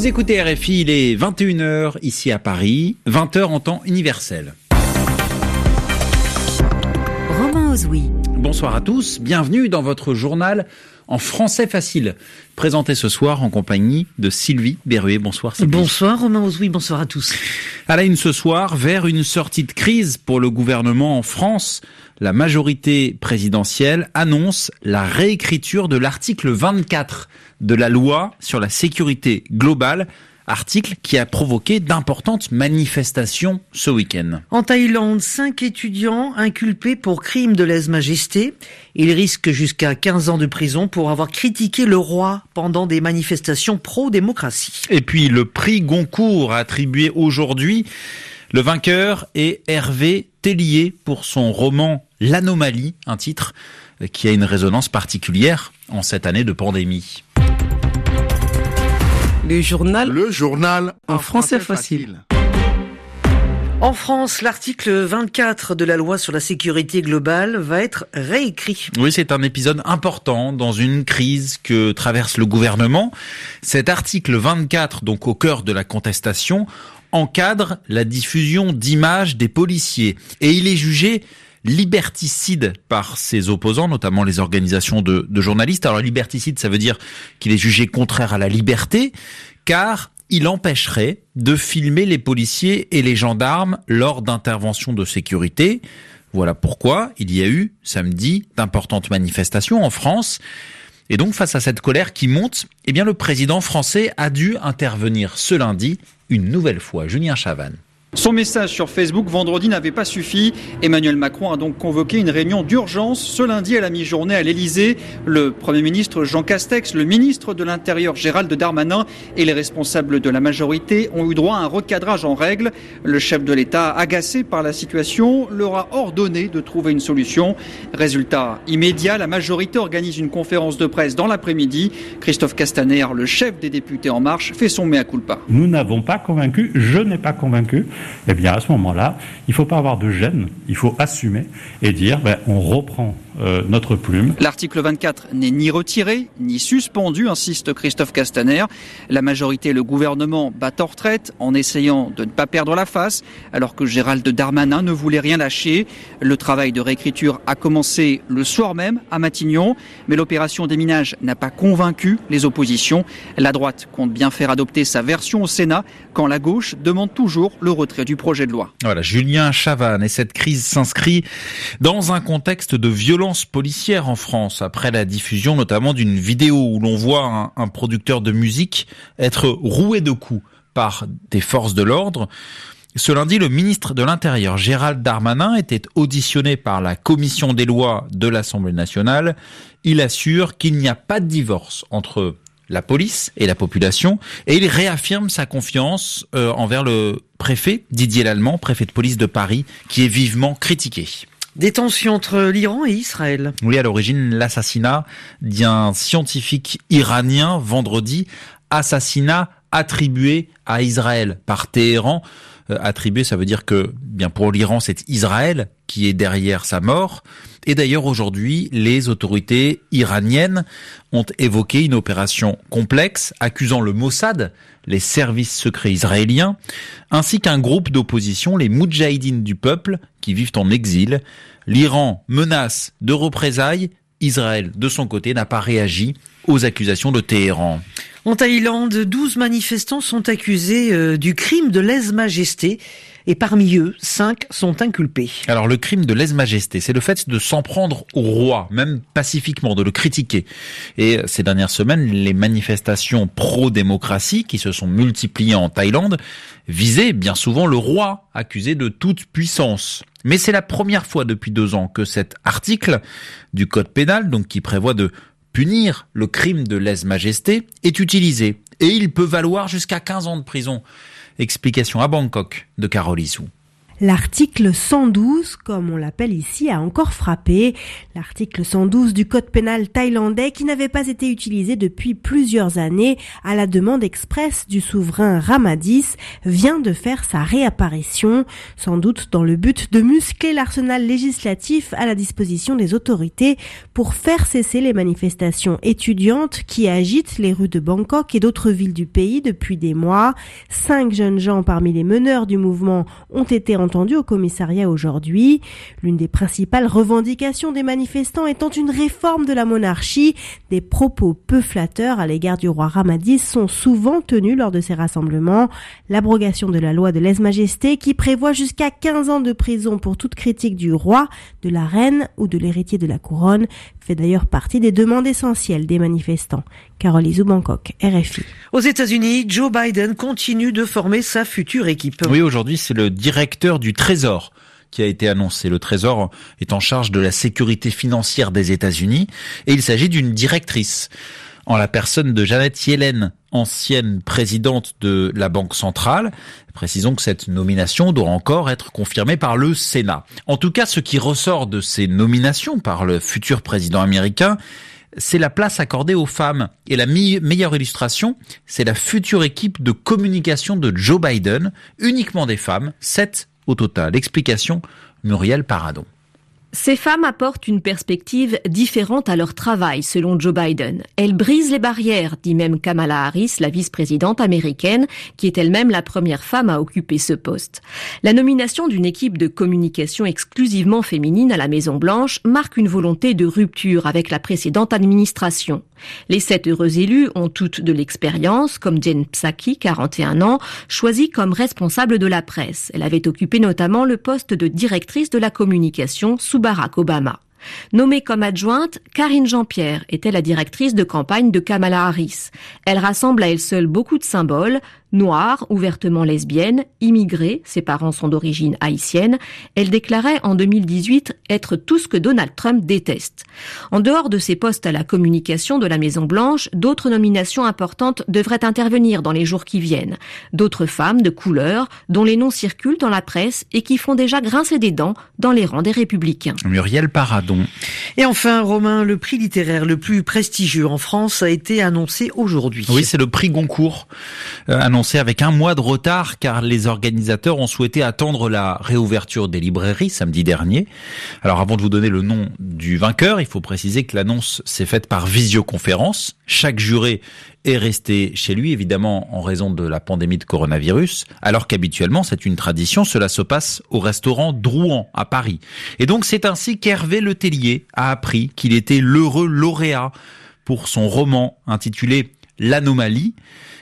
Vous écoutez RFI, il est 21h ici à Paris, 20h en temps universel. Romain Ozoui. Bonsoir à tous, bienvenue dans votre journal en français facile, présenté ce soir en compagnie de Sylvie Berruet. Bonsoir Sylvie. Bonsoir Romain Ozoui, bonsoir à tous. À la une ce soir, vers une sortie de crise pour le gouvernement en France, la majorité présidentielle annonce la réécriture de l'article 24 de la loi sur la sécurité globale article qui a provoqué d'importantes manifestations ce week-end. En Thaïlande, cinq étudiants inculpés pour crime de lèse-majesté. Ils risquent jusqu'à 15 ans de prison pour avoir critiqué le roi pendant des manifestations pro-démocratie. Et puis le prix Goncourt attribué aujourd'hui, le vainqueur est Hervé Tellier pour son roman L'anomalie, un titre qui a une résonance particulière en cette année de pandémie. Le journal. Le journal en, français, facile. En France, l'article 24 de la loi sur la sécurité globale va être réécrit. Oui, c'est un épisode important dans une crise que traverse le gouvernement. Cet article 24, donc au cœur de la contestation, encadre la diffusion d'images des policiers et il est jugé liberticide par ses opposants, notamment les organisations de, de journalistes. Alors liberticide, ça veut dire qu'il est jugé contraire à la liberté, car il empêcherait de filmer les policiers et les gendarmes lors d'interventions de sécurité. Voilà pourquoi il y a eu samedi d'importantes manifestations en France. Et donc face à cette colère qui monte, eh bien le président français a dû intervenir ce lundi une nouvelle fois. Julien Chavannes. Son message sur Facebook vendredi n'avait pas suffi. Emmanuel Macron a donc convoqué une réunion d'urgence ce lundi à la mi-journée à l'Elysée. Le Premier ministre Jean Castex, le ministre de l'Intérieur Gérald Darmanin et les responsables de la majorité ont eu droit à un recadrage en règle. Le chef de l'État, agacé par la situation, leur a ordonné de trouver une solution. Résultat immédiat, la majorité organise une conférence de presse dans l'après-midi. Christophe Castaner, le chef des députés En Marche, fait son mea culpa. Nous n'avons pas convaincu, je n'ai pas convaincu eh bien à ce moment-là, il ne faut pas avoir de gêne, il faut assumer et dire ben, on reprend euh, notre plume. L'article 24 n'est ni retiré ni suspendu, insiste Christophe Castaner. La majorité et le gouvernement battent en retraite en essayant de ne pas perdre la face, alors que Gérald Darmanin ne voulait rien lâcher. Le travail de réécriture a commencé le soir même à Matignon, mais l'opération des minages n'a pas convaincu les oppositions. La droite compte bien faire adopter sa version au Sénat, quand la gauche demande toujours le retrait du projet de loi. Voilà, Julien Chavannes. Et cette crise s'inscrit dans un contexte de violence policière en France, après la diffusion notamment d'une vidéo où l'on voit un, producteur de musique être roué de coups par des forces de l'ordre. Ce lundi, le ministre de l'Intérieur, Gérald Darmanin, était auditionné par la commission des lois de l'Assemblée nationale. Il assure qu'il n'y a pas de divorce entre la police et la population, et il réaffirme sa confiance euh, envers le préfet Didier Lallemand, préfet de police de Paris, qui est vivement critiqué. Des tensions entre l'Iran et Israël. Oui, à l'origine, l'assassinat d'un scientifique iranien vendredi, assassinat attribué à Israël par Téhéran. Euh, attribué, ça veut dire que, bien pour l'Iran, c'est Israël qui est derrière sa mort. Et d'ailleurs, aujourd'hui, les autorités iraniennes ont évoqué une opération complexe accusant le Mossad, les services secrets israéliens, ainsi qu'un groupe d'opposition, les Moudjahidines du peuple, qui vivent en exil. L'Iran menace de représailles. Israël, de son côté, n'a pas réagi aux accusations de Téhéran. En Thaïlande, 12 manifestants sont accusés euh, du crime de lèse-majesté et parmi eux, 5 sont inculpés. Alors le crime de lèse-majesté, c'est le fait de s'en prendre au roi, même pacifiquement, de le critiquer. Et ces dernières semaines, les manifestations pro-démocratie qui se sont multipliées en Thaïlande visaient bien souvent le roi, accusé de toute puissance. Mais c'est la première fois depuis deux ans que cet article du code pénal, donc qui prévoit de punir le crime de lèse-majesté est utilisé et il peut valoir jusqu'à 15 ans de prison. Explication à Bangkok de Carole Issou. L'article 112, comme on l'appelle ici, a encore frappé. L'article 112 du code pénal thaïlandais qui n'avait pas été utilisé depuis plusieurs années à la demande expresse du souverain Ramadis vient de faire sa réapparition, sans doute dans le but de muscler l'arsenal législatif à la disposition des autorités pour faire cesser les manifestations étudiantes qui agitent les rues de Bangkok et d'autres villes du pays depuis des mois. Cinq jeunes gens parmi les meneurs du mouvement ont été entendu au commissariat aujourd'hui. L'une des principales revendications des manifestants étant une réforme de la monarchie, des propos peu flatteurs à l'égard du roi Ramadis sont souvent tenus lors de ces rassemblements. L'abrogation de la loi de lèse-majesté qui prévoit jusqu'à 15 ans de prison pour toute critique du roi, de la reine ou de l'héritier de la couronne fait d'ailleurs partie des demandes essentielles des manifestants. Carole Izou, Bangkok, RFI. Aux États-Unis, Joe Biden continue de former sa future équipe. Oui, aujourd'hui, c'est le directeur du Trésor qui a été annoncé. Le Trésor est en charge de la sécurité financière des États-Unis et il s'agit d'une directrice en la personne de Janet Yellen, ancienne présidente de la Banque centrale. Précisons que cette nomination doit encore être confirmée par le Sénat. En tout cas, ce qui ressort de ces nominations par le futur président américain, c'est la place accordée aux femmes. Et la meilleure illustration, c'est la future équipe de communication de Joe Biden, uniquement des femmes, sept au total. Explication, Muriel Paradon. Ces femmes apportent une perspective différente à leur travail, selon Joe Biden. Elles brisent les barrières, dit même Kamala Harris, la vice-présidente américaine, qui est elle-même la première femme à occuper ce poste. La nomination d'une équipe de communication exclusivement féminine à la Maison-Blanche marque une volonté de rupture avec la précédente administration. Les sept heureux élus ont toutes de l'expérience, comme Jen Psaki, 41 ans, choisie comme responsable de la presse. Elle avait occupé notamment le poste de directrice de la communication sous Barack Obama. Nommée comme adjointe, Karine Jean-Pierre était la directrice de campagne de Kamala Harris. Elle rassemble à elle seule beaucoup de symboles, Noire, ouvertement lesbienne, immigrée, ses parents sont d'origine haïtienne, elle déclarait en 2018 être tout ce que Donald Trump déteste. En dehors de ses postes à la communication de la Maison Blanche, d'autres nominations importantes devraient intervenir dans les jours qui viennent. D'autres femmes de couleur dont les noms circulent dans la presse et qui font déjà grincer des dents dans les rangs des républicains. Muriel Paradon. Et enfin, Romain, le prix littéraire le plus prestigieux en France a été annoncé aujourd'hui. Oui, c'est le prix Goncourt. Euh, annoncé avec un mois de retard car les organisateurs ont souhaité attendre la réouverture des librairies samedi dernier. Alors avant de vous donner le nom du vainqueur, il faut préciser que l'annonce s'est faite par visioconférence. Chaque juré est resté chez lui, évidemment en raison de la pandémie de coronavirus, alors qu'habituellement c'est une tradition, cela se passe au restaurant Drouan à Paris. Et donc c'est ainsi qu'Hervé Letellier a appris qu'il était l'heureux lauréat pour son roman intitulé L'anomalie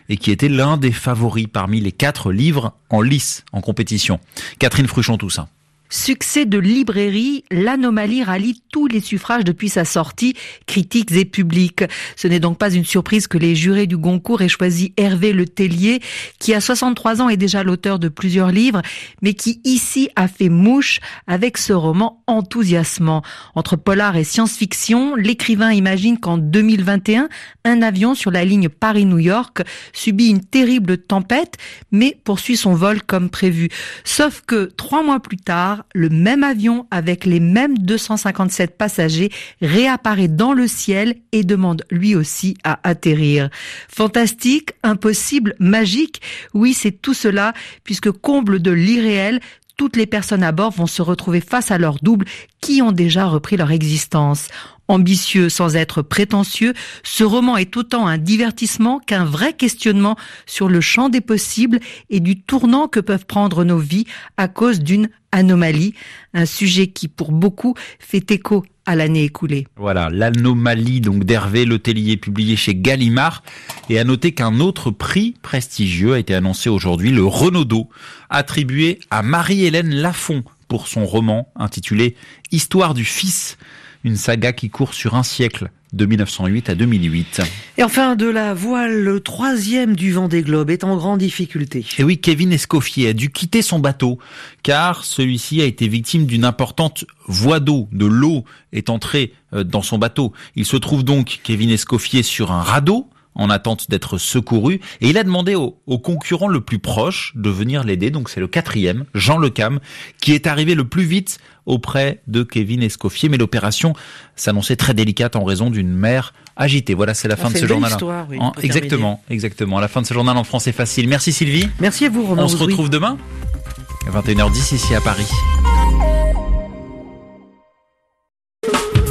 et qui était l'un des favoris parmi les quatre livres en lice en compétition. Catherine Fruchon-Toussaint. Succès de librairie, l'anomalie rallie tous les suffrages depuis sa sortie, critiques et publics. Ce n'est donc pas une surprise que les jurés du Goncourt aient choisi Hervé Le Tellier, qui a 63 ans et déjà l'auteur de plusieurs livres, mais qui ici a fait mouche avec ce roman enthousiasmant. Entre polar et science-fiction, l'écrivain imagine qu'en 2021, un avion sur la ligne Paris-New York subit une terrible tempête, mais poursuit son vol comme prévu. Sauf que trois mois plus tard, le même avion avec les mêmes 257 passagers réapparaît dans le ciel et demande lui aussi à atterrir. Fantastique, impossible, magique, oui c'est tout cela, puisque comble de l'irréel, toutes les personnes à bord vont se retrouver face à leurs doubles qui ont déjà repris leur existence. Ambitieux sans être prétentieux, ce roman est autant un divertissement qu'un vrai questionnement sur le champ des possibles et du tournant que peuvent prendre nos vies à cause d'une anomalie, un sujet qui pour beaucoup fait écho l'année écoulée. Voilà, l'anomalie donc d'Hervé Letellier publié chez Gallimard et à noter qu'un autre prix prestigieux a été annoncé aujourd'hui, le Renaudot, attribué à Marie-Hélène Lafont pour son roman intitulé Histoire du fils une saga qui court sur un siècle de 1908 à 2008. Et enfin, de la voile, le troisième du Vendée Globe est en grande difficulté. Et oui, Kevin Escoffier a dû quitter son bateau, car celui-ci a été victime d'une importante voie d'eau. De l'eau est entrée euh, dans son bateau. Il se trouve donc, Kevin Escoffier, sur un radeau, en attente d'être secouru. Et il a demandé au, au concurrent le plus proche de venir l'aider. Donc c'est le quatrième, Jean Lecam, qui est arrivé le plus vite auprès de Kevin Escoffier. Mais l'opération s'annonçait très délicate en raison d'une mère agitée. Voilà, c'est la fin de ce journal. Histoire, oui, En- exactement, exactement. La fin de ce journal en français facile. Merci Sylvie. Merci à vous, Romain. On se retrouve demain à 21h10 ici à Paris.